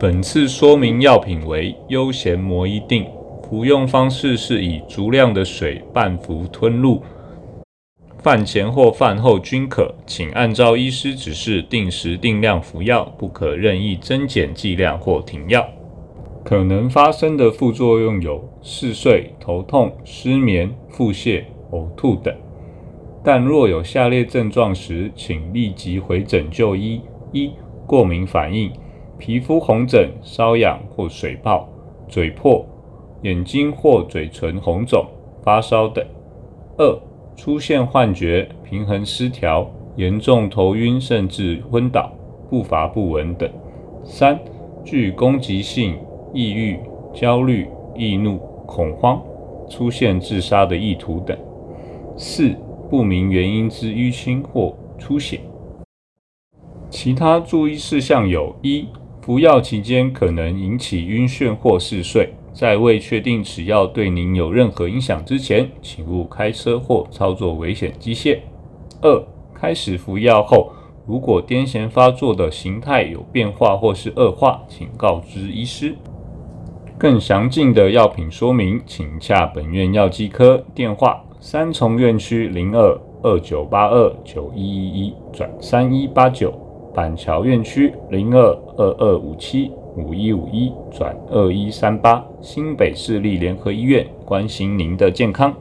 本次说明药品为悠闲摩衣定，服用方式是以足量的水半服吞入，饭前或饭后均可，请按照医师指示定时定量服药，不可任意增减剂量或停药。可能发生的副作用有嗜睡、头痛、失眠、腹泻、呕吐等。但若有下列症状时，请立即回诊就医：一、过敏反应，皮肤红疹、瘙痒或水泡、嘴破、眼睛或嘴唇红肿、发烧等；二、出现幻觉、平衡失调、严重头晕甚至昏倒、步伐不稳等；三、具攻击性。抑郁、焦虑、易怒、恐慌，出现自杀的意图等；四、不明原因之淤青或出血。其他注意事项有：一、服药期间可能引起晕眩或嗜睡，在未确定此药对您有任何影响之前，请勿开车或操作危险机械。二、开始服药后，如果癫痫发作的形态有变化或是恶化，请告知医师。更详尽的药品说明，请洽本院药剂科，电话：三重院区零二二九八二九一一一转三一八九，板桥院区零二二二五七五一五一转二一三八，新北市立联合医院，关心您的健康。